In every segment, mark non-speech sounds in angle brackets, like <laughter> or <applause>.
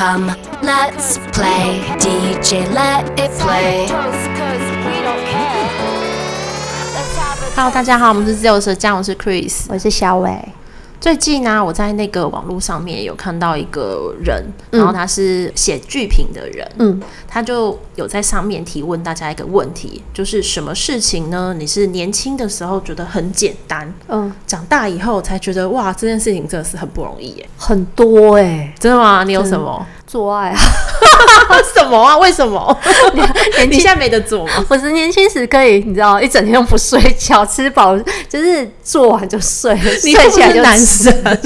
Come, let's play. DJ, let it play. Hello，大家好，我们是自由舌酱，我是 Chris，我是小伟。 最近呢、啊，我在那个网络上面有看到一个人，然后他是写剧评的人，嗯，他就有在上面提问大家一个问题，就是什么事情呢？你是年轻的时候觉得很简单，嗯，长大以后才觉得哇，这件事情真的是很不容易耶，很多哎、欸，真的吗？你有什么？做爱啊？<laughs> 什么啊？为什么？<laughs> 你你现在没得做吗？我是年轻时可以，你知道，一整天都不睡觉，吃饱就是做完就睡，你睡起来就男神。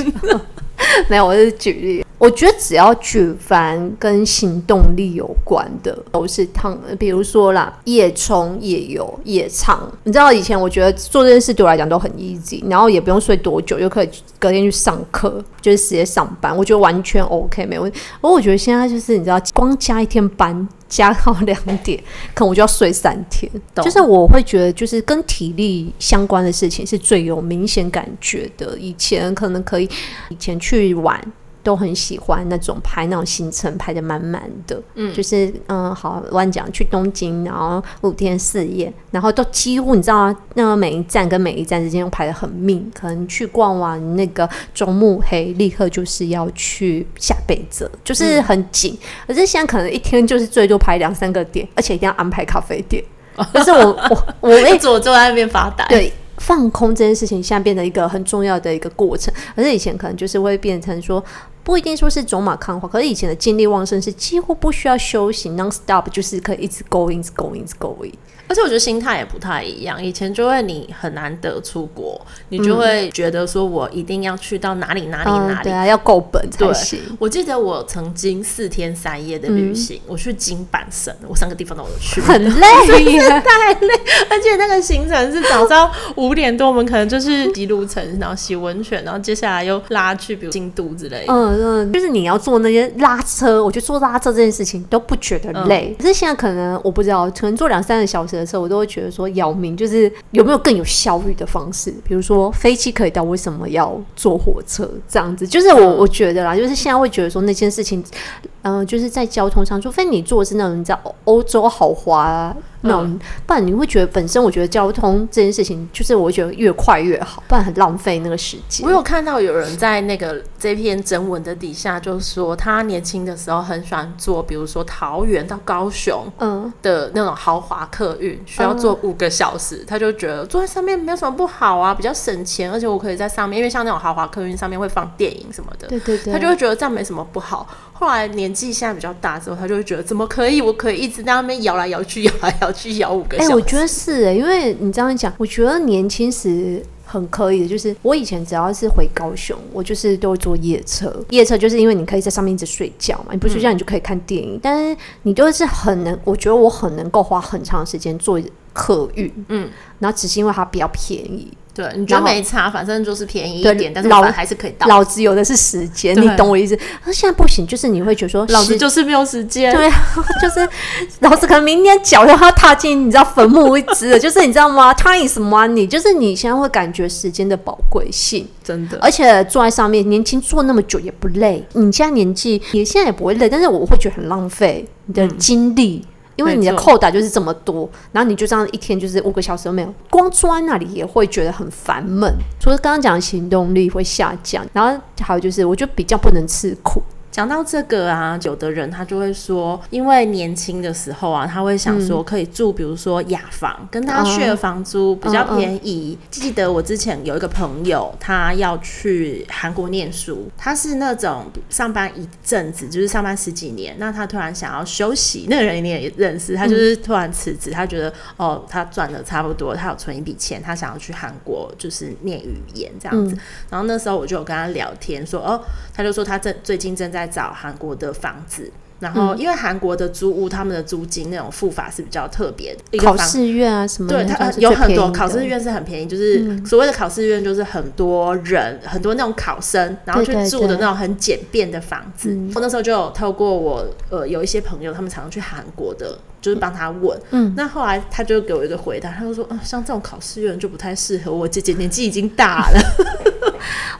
<laughs> 没有，我是举例。我觉得只要举凡跟行动力有关的，都是烫。比如说啦，夜冲、夜游、夜唱。你知道以前我觉得做这件事对我来讲都很 easy，然后也不用睡多久，就可以隔天去上课，就是直接上班。我觉得完全 OK，没问题。而我觉得现在就是你知道，光加一天班加到两点，可能我就要睡三天。就是我会觉得，就是跟体力相关的事情是最有明显感觉的。以前可能可以，以前去玩。都很喜欢那种排那种行程排的满满的，嗯，就是嗯，好乱讲去东京，然后五天四夜，然后都几乎你知道吗？那个每一站跟每一站之间都排的很密，可能去逛完那个中目黑，立刻就是要去下北泽，就是很紧。嗯、可是现在可能一天就是最多排两三个点，而且一定要安排咖啡店。<laughs> 可是我我我 <laughs> 一直坐在那边发呆。对。放空这件事情，现在变得一个很重要的一个过程，而是以前可能就是会变成说，不一定说是走马看花，可是以前的精力旺盛是几乎不需要休息，non stop 就是可以一直 going，going，going。而且我觉得心态也不太一样，以前就会你很难得出国，你就会觉得说我一定要去到哪里哪里哪里，嗯、对啊，要够本才行。我记得我曾经四天三夜的旅行，嗯、我去金板神，我三个地方都有去，很累，<laughs> 太累。而且那个行程是早上五点多，我们可能就是骑路程，然后洗温泉，然后接下来又拉去比如京都之类的。嗯嗯，就是你要坐那些拉车，我觉得做拉车这件事情都不觉得累。嗯、可是现在可能我不知道，可能坐两三个小时。的车，我都会觉得说，姚明就是有没有更有效率的方式？比如说飞机可以到，为什么要坐火车？这样子，就是我我觉得啦，就是现在会觉得说那件事情，嗯、呃，就是在交通上，除非你坐的是那种你知道欧洲豪华、啊。那种、嗯，不然你会觉得本身，我觉得交通这件事情，就是我会觉得越快越好，不然很浪费那个时间。我有看到有人在那个这篇征文的底下，就是说他年轻的时候很喜欢坐，比如说桃园到高雄，嗯的那种豪华客运，需要坐五个小时，嗯，他就觉得坐在上面没有什么不好啊，比较省钱，而且我可以在上面，因为像那种豪华客运上面会放电影什么的，对对对，他就会觉得这样没什么不好。后来年纪现在比较大之后，他就会觉得怎么可以？我可以一直在那边摇来摇去，<laughs> 摇来摇去，摇五个小时。哎、欸，我觉得是哎、欸，因为你这样讲，我觉得年轻时很可以的。就是我以前只要是回高雄，我就是都会坐夜车。夜车就是因为你可以在上面一直睡觉嘛，你不睡觉你就可以看电影。嗯、但是你都是很能，我觉得我很能够花很长时间坐客运。嗯，然后只是因为它比较便宜。对，你觉得没差，反正就是便宜一点，但是老还是可以到。老子有的是时间，你懂我意思？那现在不行，就是你会觉得说，老子就是没有时间。对，<laughs> 就是老子可能明天脚要踏进，你知道坟墓一直了，就是你知道吗？Time is money，就是你现在会感觉时间的宝贵性，真的。而且坐在上面，年轻坐那么久也不累。你现在年纪，你现在也不会累，但是我会觉得很浪费你的精力。嗯因为你的扣打就是这么多，然后你就这样一天就是五个小时都没有，光坐在那里也会觉得很烦闷。除了刚刚讲的行动力会下降，然后还有就是我觉得比较不能吃苦。讲到这个啊，有的人他就会说，因为年轻的时候啊，他会想说可以住，比如说雅房，跟他 share 房租比较便宜。记得我之前有一个朋友，他要去韩国念书，他是那种上班一阵子，就是上班十几年，那他突然想要休息。那个人你也认识，他就是突然辞职，他觉得哦，他赚的差不多，他有存一笔钱，他想要去韩国就是念语言这样子。然后那时候我就有跟他聊天说，哦，他就说他正最近正在。找韩国的房子，然后因为韩国的租屋，他们的租金那种付法是比较特别的。考试院啊什么的？对，它有很多考试院是很便宜，就是所谓的考试院，就是很多人、很多那种考生，然后去住的那种很简便的房子。我那时候就有透过我呃有一些朋友，他们常常去韩国的，就是帮他问。嗯，那后来他就给我一个回答，他就说，嗯，像这种考试院就不太适合我姐姐，年纪已经大了。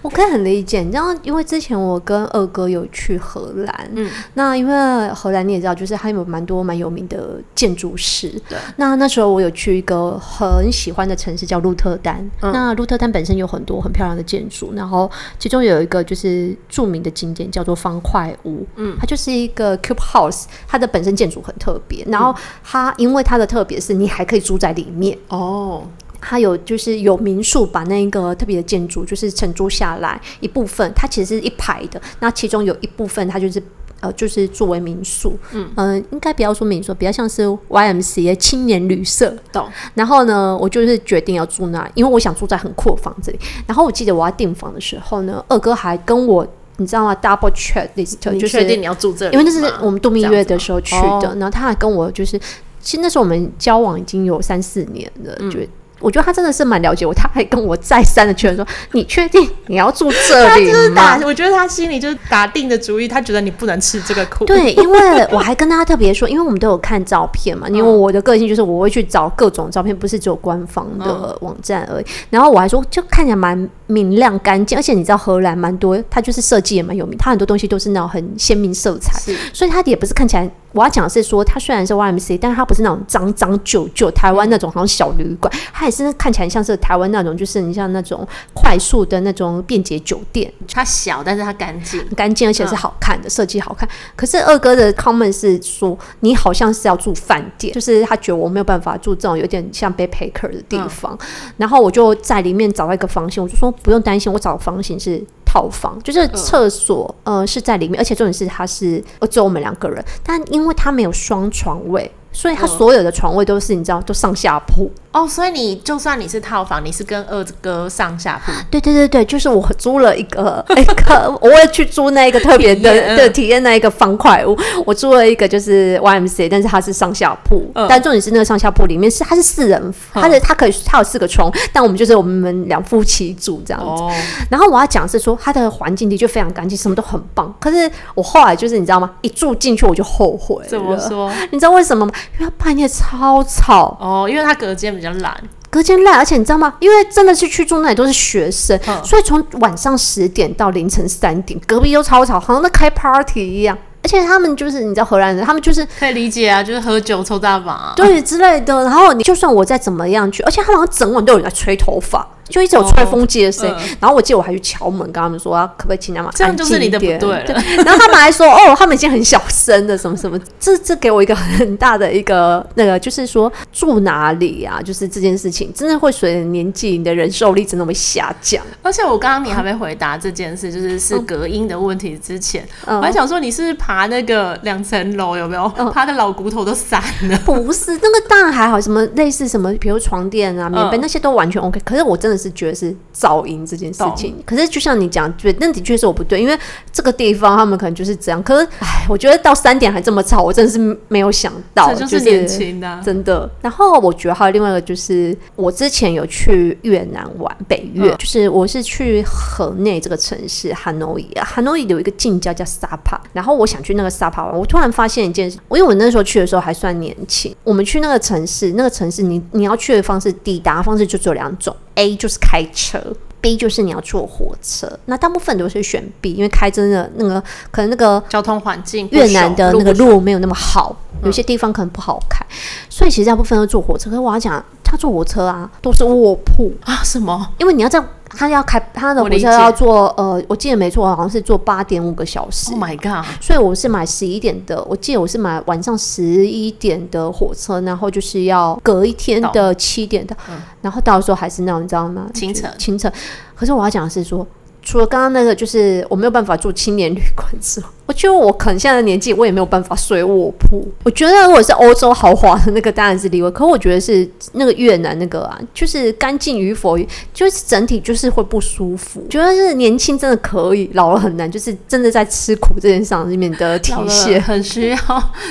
我可以很理解，你知道，因为之前我跟二哥有去荷兰，嗯，那因为荷兰你也知道，就是还有蛮多蛮有名的建筑师，对。那那时候我有去一个很喜欢的城市叫鹿特丹，嗯、那鹿特丹本身有很多很漂亮的建筑，然后其中有一个就是著名的景点叫做方块屋，嗯，它就是一个 cube house，它的本身建筑很特别，然后它因为它的特别是你还可以住在里面。哦。它有就是有民宿把那个特别的建筑就是承租下来一部分，它其实是一排的，那其中有一部分它就是呃就是作为民宿，嗯应该不要说民宿，比较像是 YMCA 青年旅社。懂。然后呢，我就是决定要住那，因为我想住在很酷的房子里。然后我记得我要订房的时候呢，二哥还跟我你知道吗？Double check list，就是确定你要住这里，因为那是我们度蜜月的时候去的。然后他还跟我就是，其实那时候我们交往已经有三四年了，嗯、就。我觉得他真的是蛮了解我，他还跟我再三的确认说：“你确定你要住这里吗？”我觉得他心里就是打定的主意，他觉得你不能吃这个苦。对，因为 <laughs> 我还跟他特别说，因为我们都有看照片嘛，因为我的个性就是我会去找各种照片，不是只有官方的网站而已。然后我还说，就看起来蛮明亮干净，而且你知道荷兰蛮多，它就是设计也蛮有名，它很多东西都是那种很鲜明色彩，所以它也不是看起来。我要讲的是说，它虽然是 YMCA，但是它不是那种脏脏旧旧台湾那种好像小旅馆，它也是看起来像是台湾那种，就是你像那种快速的那种便捷酒店。它小，但是它干净，干净而且是好看的，设计好看。可是二哥的 comment 是说，你好像是要住饭店，就是他觉得我没有办法住这种有点像 backpacker 的地方。然后我就在里面找到一个房型，我就说不用担心，我找的房型是。套房就是厕所，呃，是在里面，而且重点是它是呃只有我们两个人，但因为它没有双床位，所以它所有的床位都是你知道都上下铺。哦，所以你就算你是套房，你是跟二哥上下铺？对对对对，就是我租了一个 <laughs> 一个，我也去租那一个特别的的体验那一个方块屋。我租了一个就是 YMCA，但是它是上下铺。嗯、但重点是那个上下铺里面是它是四人，它是它可以它有四个床，但我们就是我们两夫妻住这样子。哦、然后我要讲是说它的环境的确非常干净，什么都很棒。可是我后来就是你知道吗？一住进去我就后悔。怎么说？你知道为什么吗？因为它半夜超吵。哦，因为它隔间比较。懒，隔间烂，而且你知道吗？因为真的是去住那里都是学生，嗯、所以从晚上十点到凌晨三点，隔壁都超吵，好像在开 party 一样。而且他们就是你知道荷兰人，他们就是可以理解啊，就是喝酒抽大麻，对之类的。然后你就算我再怎么样去，而且他们好像整晚都有人在吹头发。就一直有吹风机的声音，哦嗯、然后我记得我还去敲门，跟他们说、啊、可不可以请他们安静一点。这样就是你的不对了。对，然后他们还说哦，他们已经很小声的，什么什么，这这给我一个很大的一个那个，就是说住哪里啊，就是这件事情真的会随着年纪，你的忍受力真的会下降。而且我刚刚你还没回答这件事，就是是隔音的问题之前，嗯、我还想说你是不是爬那个两层楼有没有？嗯、爬的老骨头都散了。不是，那个当然还好，什么类似什么，比如床垫啊、棉被、嗯、那些都完全 OK。可是我真的。是觉得是噪音这件事情，可是就像你讲，对，那的确是我不对，因为这个地方他们可能就是这样。可是，哎，我觉得到三点还这么吵，我真的是没有想到，这就是年轻的、啊就是、真的。然后我觉得还有另外一个，就是我之前有去越南玩，北越，嗯、就是我是去河内这个城市，哈诺伊，哈诺伊有一个近郊叫萨帕，然后我想去那个萨帕玩，我突然发现一件事，我因为我那时候去的时候还算年轻，我们去那个城市，那个城市你你要去的方式，抵达方式就只有两种。A 就是开车，B 就是你要坐火车。那大部分都是选 B，因为开真的那个可能那个交通环境，越南的那个路没有那么好，有些地方可能不好开，所以其实大部分都坐火车。可是我要讲，他坐火车啊，都是卧铺啊，什么？因为你要在。他要开他的火车要坐呃，我记得没错，好像是坐八点五个小时。Oh my god！所以我是买十一点的，我记得我是买晚上十一点的火车，然后就是要隔一天的七点的，嗯、然后到时候还是那种你知道吗？清晨清晨。可是我要讲的是说，除了刚刚那个，就是我没有办法住青年旅馆之外。<laughs> 我觉得我可能现在的年纪，我也没有办法睡卧铺。我觉得如果是欧洲豪华的那个，当然是例外。可我觉得是那个越南那个啊，就是干净与否，就是整体就是会不舒服。觉得是年轻真的可以，老了很难，就是真的在吃苦这件事上面的体现。很需要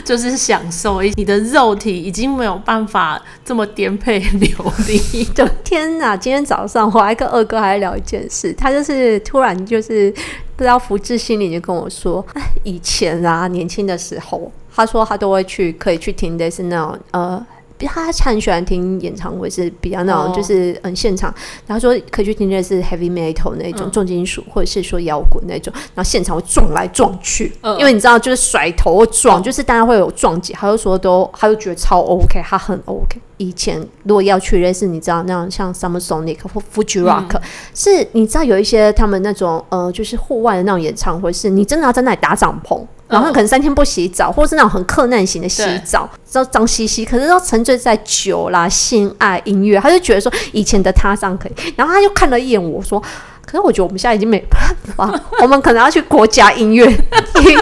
就是享受，你的肉体已经没有办法这么颠沛流离。<laughs> 就天哪！今天早上我还跟二哥还聊一件事，他就是突然就是。不知道福至心里就跟我说，哎，以前啊，年轻的时候，他说他都会去，可以去听的是那种呃他很喜欢听演唱会，是比较那种就是嗯现场，然后说可以去听的是 heavy metal 那种重金属，或者是说摇滚那种，然后现场会撞来撞去，因为你知道就是甩头撞，就是大家会有撞击，他就说都他就觉得超 OK，他很 OK。以前如果要去类似你知道那样像 Summer Sonic 或 Fuji Rock，是你知道有一些他们那种呃就是户外的那种演唱会，是你真的要在那里搭帐篷。然后可能三天不洗澡，或是那种很克难型的洗澡，知道脏兮兮，可是都沉醉在酒啦、性爱、音乐，他就觉得说以前的他这样可以。然后他就看了一眼我说：“可是我觉得我们现在已经没办法，我们可能要去国家音乐厅，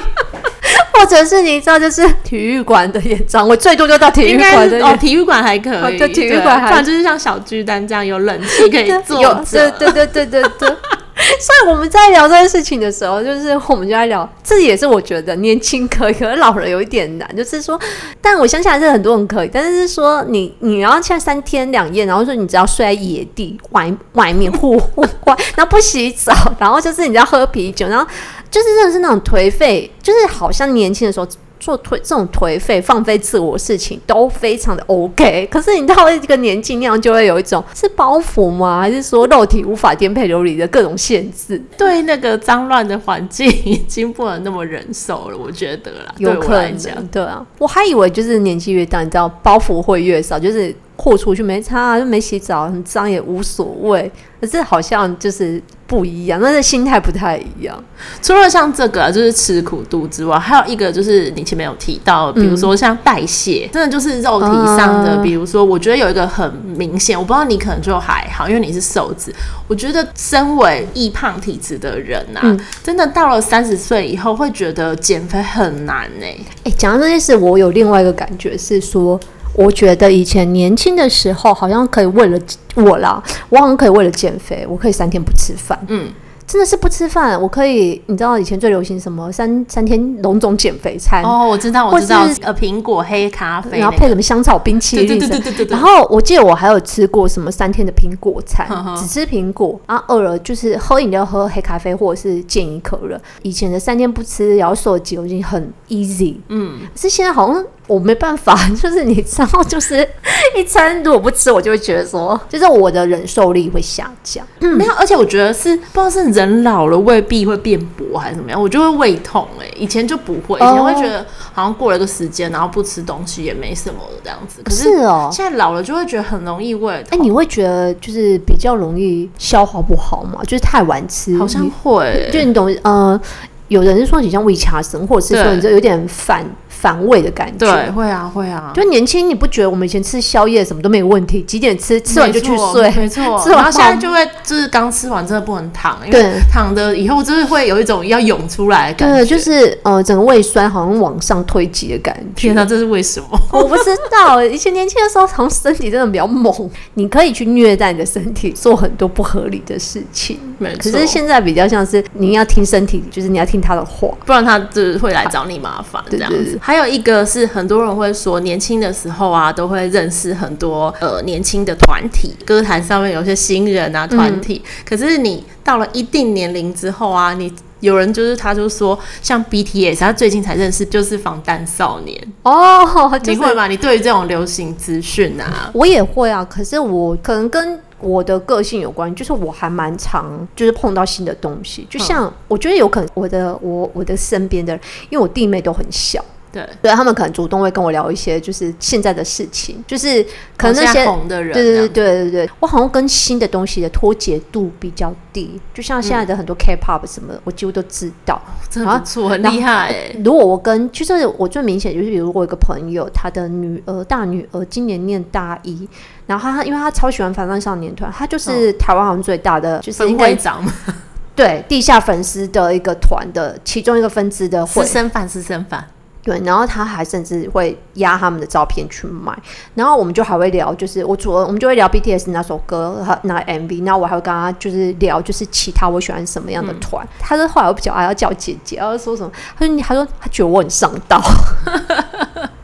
或者是你知道，就是体育馆的演唱会，最多就到体育馆的哦，体育馆还可以，对，体育馆还不然就是像小巨蛋这样有冷气可以 <laughs> 坐着，对对对对对对。” <laughs> 所以我们在聊这件事情的时候，就是我们就在聊，这也是我觉得年轻可以，可是老人有一点难。就是说，但我相信还是很多人可以。但是说你，你要像三天两夜，然后说你只要睡在野地外 <laughs> 外面户户外，然后不洗澡，然后就是你要喝啤酒，然后就是真的是那种颓废，就是好像年轻的时候。做颓这种颓废、放飞自我事情都非常的 OK，可是你到了这个年纪那样，就会有一种是包袱吗？还是说肉体无法颠沛流离的各种限制？对那个脏乱的环境已经不能那么忍受了，我觉得啦，有可能。对啊，我还以为就是年纪越大，你知道包袱会越少，就是。豁出去没擦，就没洗澡，很脏也无所谓。可是好像就是不一样，那是心态不太一样。除了像这个、啊、就是吃苦度之外，还有一个就是你前面有提到，比如说像代谢，嗯、真的就是肉体上的。嗯、比如说，我觉得有一个很明显，我不知道你可能就还好，因为你是瘦子。我觉得身为易胖体质的人呐、啊，嗯、真的到了三十岁以后，会觉得减肥很难呢、欸。哎、欸，讲到这件事，我有另外一个感觉是说。我觉得以前年轻的时候，好像可以为了我啦，我好像可以为了减肥，我可以三天不吃饭。嗯。真的是不吃饭，我可以，你知道以前最流行什么三三天龙种减肥餐哦，我知道，我知道，呃，苹果黑咖啡，然后配什么香草冰淇淋，对对对对对对。然后我记得我还有吃过什么三天的苹果餐，呵呵只吃苹果，然后饿了就是喝饮料，喝黑咖啡或者是健怡可乐。以前的三天不吃，然后瘦几公斤很 easy，嗯，可是现在好像我没办法，<laughs> 就是你知道，就是一餐如果不吃，我就会觉得说，就是我的忍受力会下降。嗯，没有，而且我觉得是不知道是人。老了胃壁会变薄还是怎么样，我就会胃痛哎、欸，以前就不会，以前会觉得好像过了一个时间，然后不吃东西也没什么的这样子。可是哦，现在老了就会觉得很容易胃痛。哎、欸，你会觉得就是比较容易消化不好吗？就是太晚吃，好像会、欸，就你懂呃，有人是说你像胃卡神，或者是说你这有点反。反胃的感觉，对，会啊，会啊。就年轻，你不觉得我们以前吃宵夜什么都没有问题？几点吃，吃完就去睡，没错。<laughs> 然后现在就会就是刚吃完真的不能躺，因为躺的以后就是会有一种要涌出来的感觉。对，就是呃，整个胃酸好像往上推挤的感觉。天哪，这是为什么？<laughs> 我不知道。以前年轻的时候，好像身体真的比较猛，你可以去虐待你的身体，做很多不合理的事情。没错。可是现在比较像是你要听身体，就是你要听他的话，不然他就是会来找你麻烦这样子。还有一个是很多人会说，年轻的时候啊，都会认识很多呃年轻的团体，歌坛上面有些新人啊团体。嗯、可是你到了一定年龄之后啊，你有人就是他就说，像 BTS，他最近才认识就是防弹少年哦，就是、你会吗？你对于这种流行资讯啊，我也会啊。可是我可能跟我的个性有关，就是我还蛮常就是碰到新的东西，就像我觉得有可能我的我我的身边的人，因为我弟妹都很小。对，对他们可能主动会跟我聊一些，就是现在的事情，就是可能那些红的人，对对对对对对，我好像跟新的东西的脱节度比较低，就像现在的很多 K-pop 什么，嗯、我几乎都知道，真的不错，很厉害。如果我跟，就是我最明显就是，比如我有个朋友，他的女儿大女儿今年念大一，然后他因为他超喜欢防弹少年团，他就是台湾好像最大的，就是应该长 <laughs> 对地下粉丝的一个团的其中一个分支的私生饭，私生饭。对，然后他还甚至会压他们的照片去卖，然后我们就还会聊，就是我除了我们就会聊 BTS 那首歌和那 MV，然后我还会跟他就是聊，就是其他我喜欢什么样的团。嗯、他说后来我比较爱要叫姐姐，然后说什么？他说你，他说他觉得我很上道。<laughs>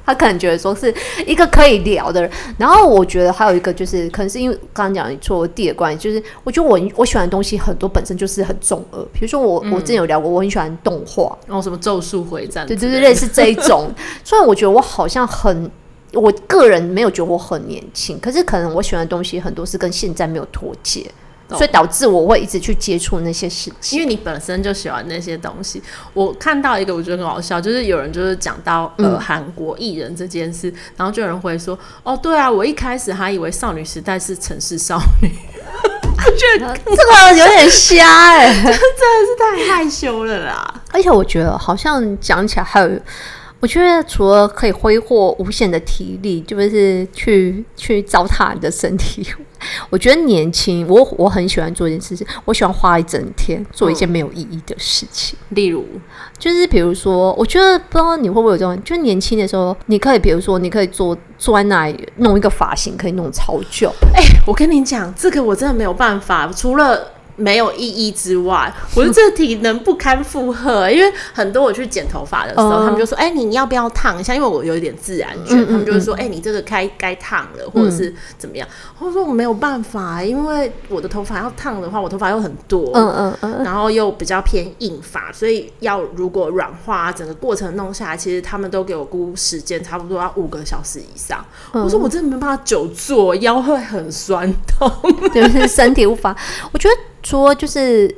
他可能觉得说是一个可以聊的人，然后我觉得还有一个就是，可能是因为刚刚讲你做弟的关系，就是我觉得我我喜欢的东西很多本身就是很中二，比如说我、嗯、我之前有聊过，我很喜欢动画，然后、哦、什么咒术回战，对 <laughs> 对对，类似这一种，虽然我觉得我好像很我个人没有觉得我很年轻，可是可能我喜欢的东西很多是跟现在没有脱节。所以导致我会一直去接触那些事情，因为你本身就喜欢那些东西。我看到一个，我觉得很好笑，就是有人就是讲到呃韩国艺人这件事，然后就有人会说：“哦，对啊，我一开始还以为少女时代是城市少女。”我觉得这个有点瞎哎，<laughs> 真的是太害羞了啦。而且我觉得好像讲起来还有。我觉得除了可以挥霍无限的体力，就是去去糟蹋你的身体。<laughs> 我觉得年轻，我我很喜欢做一件事情，我喜欢花一整天做一件没有意义的事情。嗯、例如，就是比如说，我觉得不知道你会不会有这种，就是年轻的时候，你可以比如说，你可以坐坐在那里弄一个发型，可以弄超久。哎、欸，我跟你讲，这个我真的没有办法，除了。没有意义之外，我的这体能不堪负荷。因为很多我去剪头发的时候，嗯、他们就说：“哎、欸，你要不要烫一下？”因为我有一点自然卷，嗯嗯嗯，他们就会说：“哎、欸，你这个该该烫了，或者是怎么样？”我说：“我没有办法，因为我的头发要烫的话，我头发又很多，嗯嗯嗯，然后又比较偏硬发，所以要如果软化，整个过程弄下来，其实他们都给我估时间，差不多要五个小时以上。嗯、我说我真的没办法久坐，腰会很酸痛，<laughs> 就是身体无法。我觉得。说就是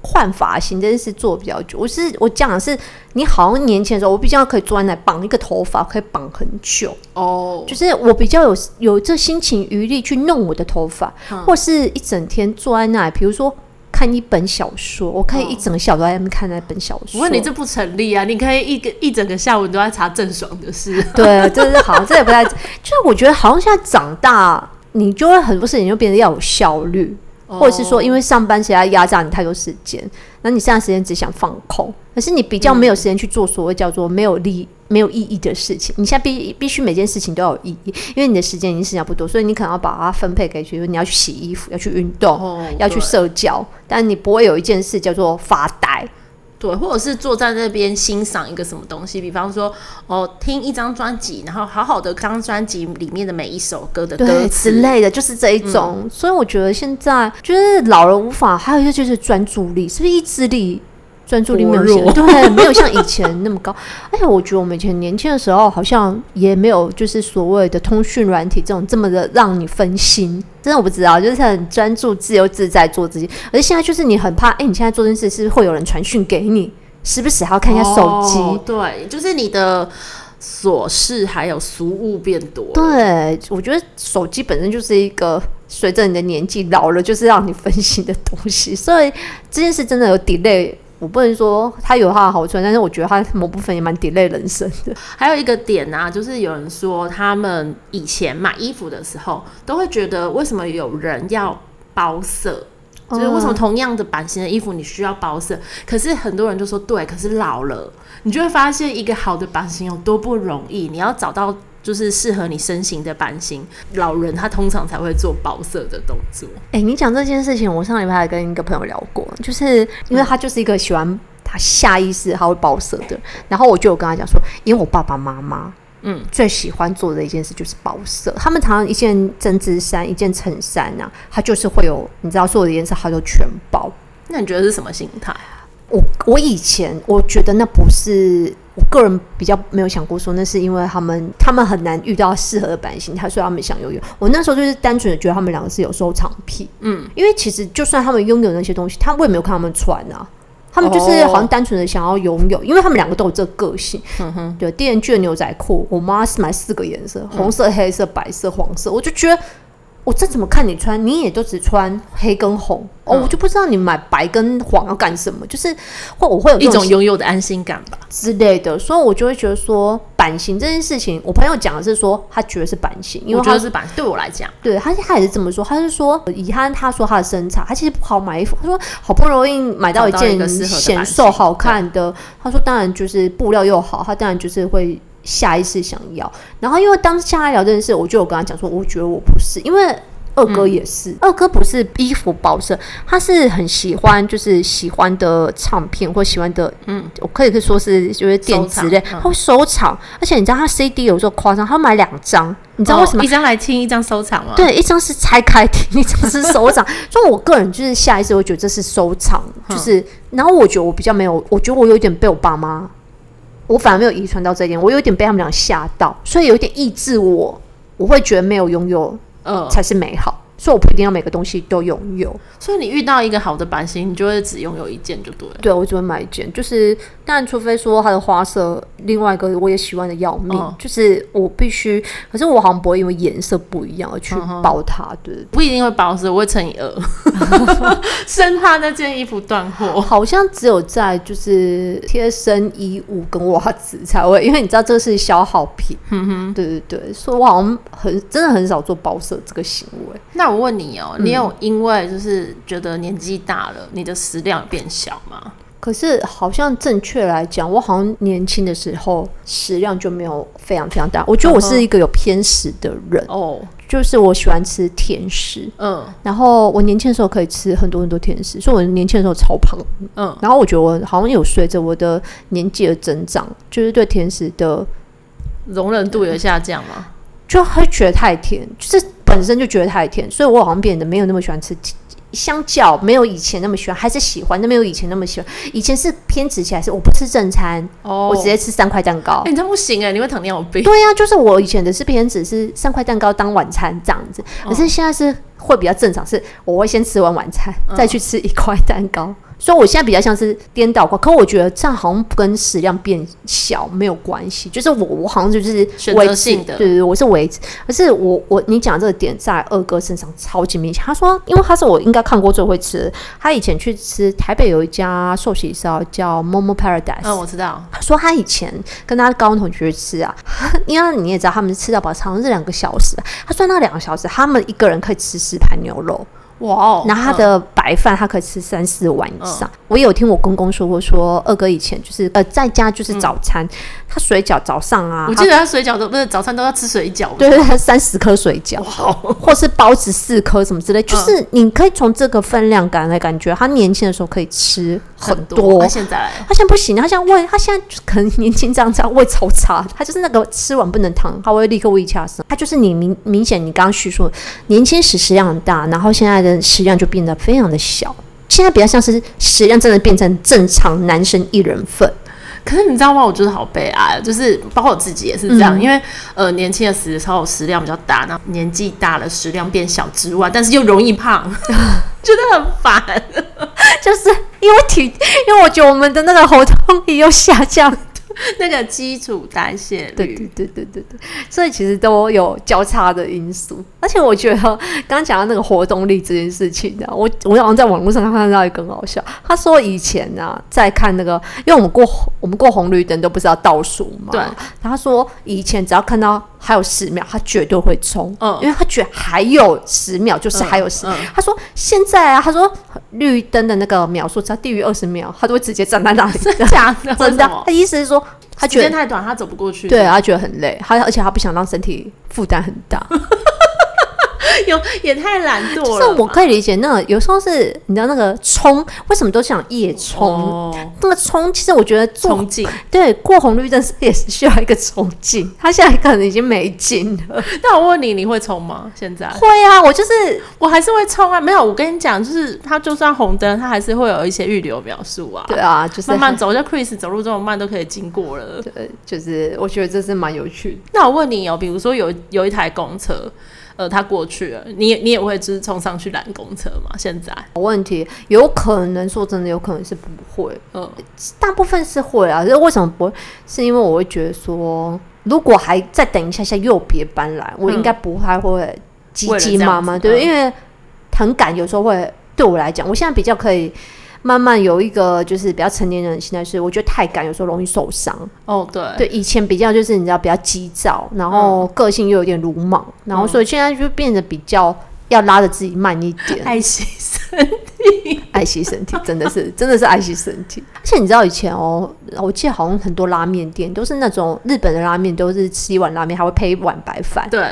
换发型真的是做比较久。我是我讲的是，你好像年轻的时候，我比较可以坐在那绑一个头发，可以绑很久哦。Oh. 就是我比较有有这心情余力去弄我的头发，嗯、或是一整天坐在那里，比如说看一本小说，我可以一整个下午都在那边看那本小说。我问你这不成立啊？你可以一个一整个下午都在查郑爽的事。<laughs> 对，这是好，这也不太。就是我觉得好像现在长大，你就会很多事情就变得要有效率。或者是说，因为上班实在压榨你太多时间，那你剩下时间只想放空，可是你比较没有时间去做所谓叫做没有利、没有意义的事情。你现在必必须每件事情都要有意义，因为你的时间已经剩下不多，所以你可能要把它分配给，比如你要去洗衣服，要去运动，要去社交，但你不会有一件事叫做发呆。对，或者是坐在那边欣赏一个什么东西，比方说哦，听一张专辑，然后好好的张专辑里面的每一首歌的歌词之类的，就是这一种。嗯、所以我觉得现在就是老人无法，还有一个就是专注力，是不是意志力？专注力没有弱 <laughs> 对，没有像以前那么高。而且我觉得我们以前年轻的时候，好像也没有就是所谓的通讯软体这种这么的让你分心。真的我不知道，就是很专注、自由自在做自己。而且现在就是你很怕，哎、欸，你现在做这件事是会有人传讯给你，时不时还要看一下手机、哦。对，就是你的琐事还有俗物变多。对，我觉得手机本身就是一个随着你的年纪老了，就是让你分心的东西。所以这件事真的有 delay。我不能说它有它的好处，但是我觉得它某部分也蛮 delay 人生的。还有一个点啊，就是有人说他们以前买衣服的时候，都会觉得为什么有人要包色？就是为什么同样的版型的衣服你需要包色？可是很多人就说对，可是老了，你就会发现一个好的版型有多不容易，你要找到。就是适合你身形的版型，老人他通常才会做包色的动作。哎、欸，你讲这件事情，我上礼拜还跟一个朋友聊过，就是因为他就是一个喜欢他下意识他会包色的，然后我就有跟他讲说，因为我爸爸妈妈嗯最喜欢做的一件事就是包色，他们常常一件针织衫、一件衬衫啊，他就是会有你知道所有的颜色，他都全包。那你觉得是什么心态？我我以前我觉得那不是。我个人比较没有想过说，那是因为他们他们很难遇到适合的版型，他说他们想拥有。我那时候就是单纯的觉得他们两个是有收藏癖，嗯，因为其实就算他们拥有那些东西，他我也没有看他们穿啊，他们就是好像单纯的想要拥有，因为他们两个都有这个个性，嗯哼，对，D&G 的牛仔裤，我妈是买四个颜色，红色、黑色、白色、黄色，我就觉得。我这怎么看你穿，你也都只穿黑跟红。哦，我就不知道你买白跟黄要干什么，就是或我会有一种拥有的安心感吧。之类的，所以我就会觉得说版型这件事情，我朋友讲的是说他觉得是版型，因为他是版，对我来讲，对他他也是这么说，他是说以他他说他的身材，他其实不好买衣服，他说好不容易买到一件显瘦好看的，他说当然就是布料又好，他当然就是会。下意识想要，然后因为当下来聊这件事，我就有跟他讲说，我觉得我不是，因为二哥也是，嗯、二哥不是衣服包色，他是很喜欢，就是喜欢的唱片或喜欢的，嗯，我可以可以说是就是电子类，他会收藏，而且你知道他 CD 有时候夸张，他会买两张，你知道为什么？哦、一张来听，一张收藏吗？对，一张是拆开听，一张是收藏，<laughs> 所以我个人就是下意识会觉得这是收藏，就是，然后我觉得我比较没有，我觉得我有点被我爸妈。我反而没有遗传到这一点，我有点被他们俩吓到，所以有点抑制我，我会觉得没有拥有，嗯，才是美好。所以我不一定要每个东西都拥有，所以你遇到一个好的版型，你就会只拥有一件就对了。对，我只会买一件，就是，但除非说它的花色，另外一个我也喜欢的要命，哦、就是我必须，可是我好像不会因为颜色不一样而去包它，嗯、对，不一定会包色，我会乘以二，<laughs> 生怕那件衣服断货。好像只有在就是贴身衣物跟袜子才会，因为你知道这个是消耗品，嗯哼，对对对，所以我好像很真的很少做包色这个行为。那我问你哦、喔，你有因为就是觉得年纪大了，嗯、你的食量变小吗？可是好像正确来讲，我好像年轻的时候食量就没有非常非常大。我觉得我是一个有偏食的人哦，就是我喜欢吃甜食，嗯，然后我年轻的时候可以吃很多很多甜食，所以我年轻的时候超胖，嗯，然后我觉得我好像有随着我的年纪的增长，就是对甜食的容忍度有下降吗？就会觉得太甜，就是。本身就觉得太甜，所以我好像变得没有那么喜欢吃甜。相较没有以前那么喜欢，还是喜欢，但没有以前那么喜欢。以前是偏执起来，是我不吃正餐，oh. 我直接吃三块蛋糕。哎、欸，你这不行哎、欸，你会糖尿病。对呀、啊，就是我以前的是偏执，是三块蛋糕当晚餐这样子。可是现在是会比较正常，是我会先吃完晚餐，oh. 再去吃一块蛋糕。所以我现在比较像是颠倒过，可我觉得这样好像跟食量变小没有关系，就是我我好像就是选择性的，对对对，我是维持。可是我我你讲这个点在二哥身上超级明显，他说，因为他是我应该看过最会吃的，他以前去吃台北有一家寿喜烧叫 Momo Paradise，嗯，我知道。他说他以前跟他高中同学去吃啊，<laughs> 因为你也知道他们吃到饱，长是两个小时，他说那两个小时他们一个人可以吃石盘牛肉。哇哦！然后他的白饭他可以吃三四碗以上。嗯、我有听我公公说过，说二哥以前就是呃在家就是早餐，嗯、他水饺早上啊，我记得他水饺都不是早餐都要吃水饺，对对，他三十颗水饺，哇或是包子四颗什么之类，就是你可以从这个分量感来感觉，他年轻的时候可以吃很多。很多他现在他现在不行，他现在胃他现在可能年轻这样这样胃超差，他就是那个吃完不能躺，他会立刻胃掐死。他就是你明明显你刚刚叙述年轻时食量很大，然后现在的。食量就变得非常的小，现在比较像是食量真的变成正常男生一人份。可是你知道吗？我觉得好悲哀，就是包括我自己也是这样，嗯、因为呃年轻的时候食量比较大，然后年纪大了食量变小之外，但是又容易胖，<laughs> 觉得很烦。就是因为体，因为我觉得我们的那个喉痛力又下降。<laughs> 那个基础代谢率，对对对对对对，所以其实都有交叉的因素。而且我觉得刚刚讲到那个活动力这件事情啊，我我好像在网络上看到一个很好笑。他说以前呢、啊，在看那个，因为我们过我们过红绿灯都不是要倒数嘛，对。他说以前只要看到还有十秒，他绝对会冲，嗯，因为他觉得还有十秒就是还有十。嗯嗯、他说现在啊，他说绿灯的那个秒数只要低于二十秒，他都会直接站在那里。<laughs> 真的假的？真的。他意思是说。他觉得时间太短，他走不过去。对，他觉得很累，他而且他不想让身体负担很大。<laughs> <laughs> 有也太懒惰了。就是我可以理解，那个有时候是你知道那个冲，为什么都想夜冲？哦、那个冲，其实我觉得冲劲对过红绿灯是也是需要一个冲劲。<laughs> 他现在可能已经没劲了。<laughs> 那我问你，你会冲吗？现在会啊，我就是我还是会冲啊。没有，我跟你讲，就是他就算红灯，他还是会有一些预留秒数啊。对啊，就是慢慢走，像 Chris 走路这么慢都可以经过了。对，就是我觉得这是蛮有趣的。那我问你哦，比如说有有一台公车。呃，他过去了，你你也会就是冲上去拦公车吗？现在有问题，有可能说真的，有可能是不会，嗯，大部分是会啊。就是为什么不会？是因为我会觉得说，如果还再等一下下又别班来，我应该不太会急急忙忙，对，因为很赶，有时候会对我来讲，我现在比较可以。慢慢有一个就是比较成年人，现在是我觉得太赶，有时候容易受伤。哦，对，对，以前比较就是你知道比较急躁，然后个性又有点鲁莽，嗯、然后所以现在就变得比较要拉着自己慢一点，爱惜身体，爱惜身体，真的是 <laughs> 真的是爱惜身体。而且你知道以前哦，我记得好像很多拉面店都是那种日本的拉面，都是吃一碗拉面还会配一碗白饭。对。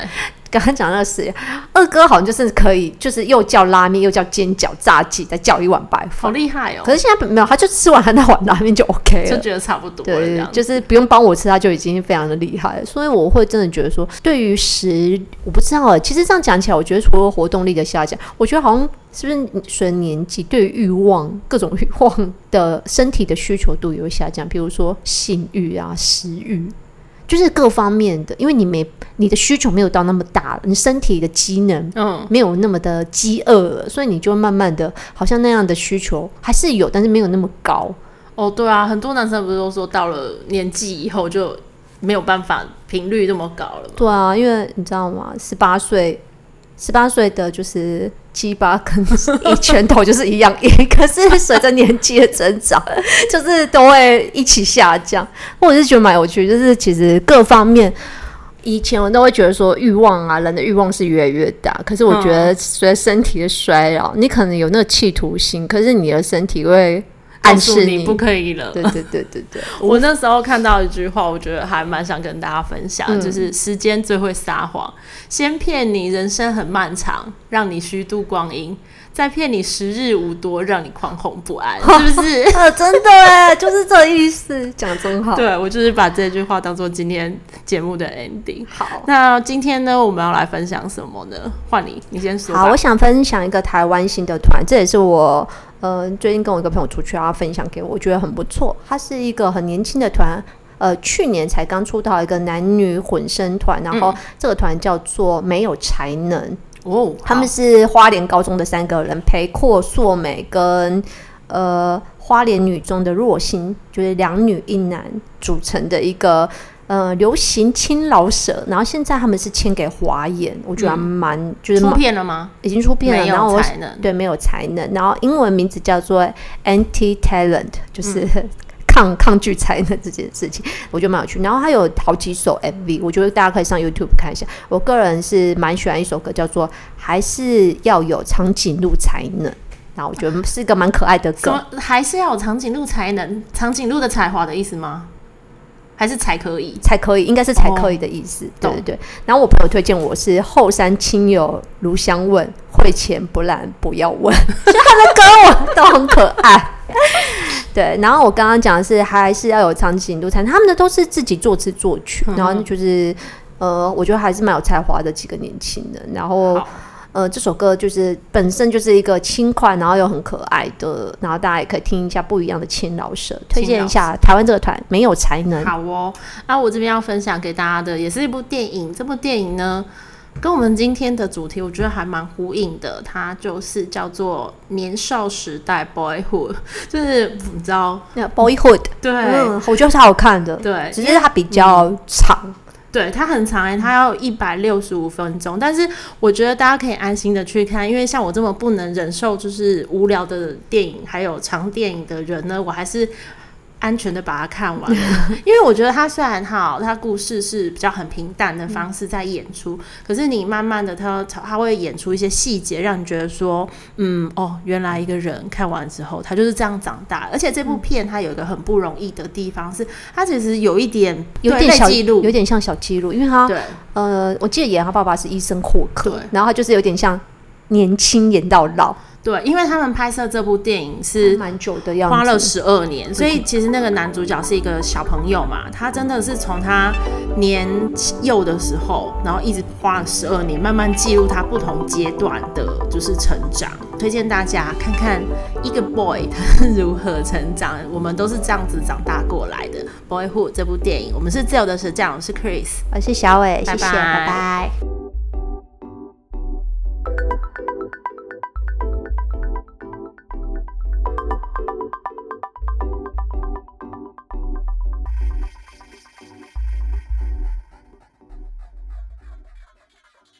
刚刚讲那个是二哥，好像就是可以，就是又叫拉面，又叫煎饺、炸鸡，再叫一碗白饭，好厉害哦！可是现在没有，他就吃完他那碗拉面就 OK 了，<laughs> 就觉得差不多。对，就是不用帮我吃，他就已经非常的厉害了。所以我会真的觉得说，对于食，我不知道哎。其实这样讲起来，我觉得除了活动力的下降，我觉得好像是不是随着年纪，对于欲望各种欲望的身体的需求度也会下降？比如说性欲啊、食欲，就是各方面的，因为你没你的需求没有到那么大了，你身体的机能嗯没有那么的饥饿了，所以你就慢慢的好像那样的需求还是有，但是没有那么高。哦，对啊，很多男生不是都说到了年纪以后就没有办法频率那么高了吗？对啊，因为你知道吗？十八岁。十八岁的就是鸡巴跟一拳头就是一样硬，可是随着年纪的增长，就是都会一起下降。我是觉得蛮有趣，就是其实各方面，以前我都会觉得说欲望啊，人的欲望是越来越大。可是我觉得随着身体的衰老，你可能有那个企图心，可是你的身体会。暗示你不可以了。对对对对对，<laughs> 我那时候看到一句话，我觉得还蛮想跟大家分享，嗯、就是时间最会撒谎，先骗你人生很漫长，让你虚度光阴。再骗你时日无多，让你狂恐不安，<laughs> 是不是？啊、真的哎，<laughs> 就是这意思，讲真好。对，我就是把这句话当做今天节目的 ending。好，那今天呢，我们要来分享什么呢？换你，你先说。好，我想分享一个台湾新的团，这也是我呃最近跟我一个朋友出去，啊分享给我，我觉得很不错。他是一个很年轻的团，呃，去年才刚出道一个男女混声团，然后这个团叫做没有才能。哦，他们是花莲高中的三个人，裴阔、硕美跟呃花莲女中的若心，就是两女一男组成的一个呃流行青老舍。然后现在他们是签给华研，我觉得还蛮、嗯、就是出片了吗？已经出片了，然后我才能对没有才能，然后英文名字叫做 Anti Talent，就是。嗯 <laughs> 抗抗拒才能这件事情，我觉得蛮有趣。然后他有好几首 MV，我觉得大家可以上 YouTube 看一下。我个人是蛮喜欢一首歌，叫做《还是要有长颈鹿才能》。然后我觉得是一个蛮可爱的歌。还是要有长颈鹿才能？长颈鹿的才华的意思吗？还是才可以？才可以，应该是才可以的意思。哦、对对对。然后我朋友推荐我是后山亲友如相问，会前不然不要问。所 <laughs> 以他的歌我都很可爱。<laughs> 对，然后我刚刚讲的是还是要有长颈鹿才能，他们的都是自己作词作曲，嗯、然后就是呃，我觉得还是蛮有才华的几个年轻人。然后呃，这首歌就是本身就是一个轻快，然后又很可爱的，然后大家也可以听一下不一样的轻饶舌，推荐一下台湾这个团没有才能。好哦，那我这边要分享给大家的也是一部电影，这部电影呢，跟我们今天的主题，我觉得还蛮呼应的。它就是叫做《年少时代》（Boyhood），<laughs> 就是你知道，Boyhood。对，嗯，我觉得是好看的。对，只是它比较长。嗯、对，它很长哎，它要一百六十五分钟。但是我觉得大家可以安心的去看，因为像我这么不能忍受就是无聊的电影还有长电影的人呢，我还是。安全的把它看完，<laughs> 因为我觉得它虽然好，它故事是比较很平淡的方式在演出，嗯、可是你慢慢的他他会演出一些细节，让你觉得说，嗯哦，原来一个人看完之后他就是这样长大。而且这部片它有一个很不容易的地方是，它其实有一点有点小记录，有点像小记录，因为他对。呃，我记得演他爸爸是医生霍克，对。然后他就是有点像年轻演到老。对，因为他们拍摄这部电影是蛮久的样子，花了十二年，所以其实那个男主角是一个小朋友嘛，他真的是从他年幼的时候，然后一直花了十二年，慢慢记录他不同阶段的，就是成长。推荐大家看看一个 boy <laughs> 他是如何成长，我们都是这样子长大过来的。Boyhood 这部电影，我们是自由的舌匠，我是 Chris，我是小伟，谢谢。拜拜。